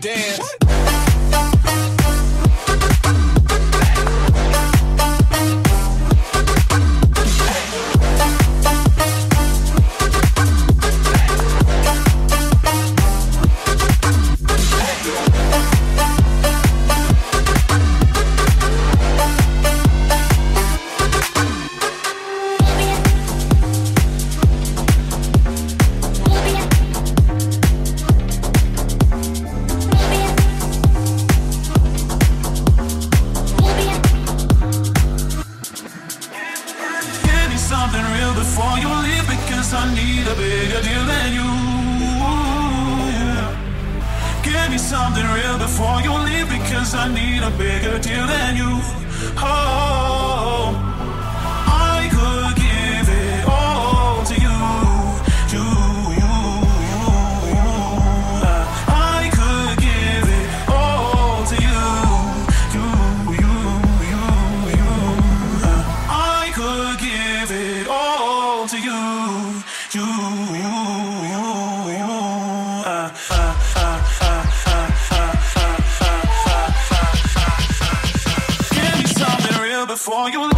dance. What? you, you, you, you. Uh, uh, uh, uh, Give me something real before you.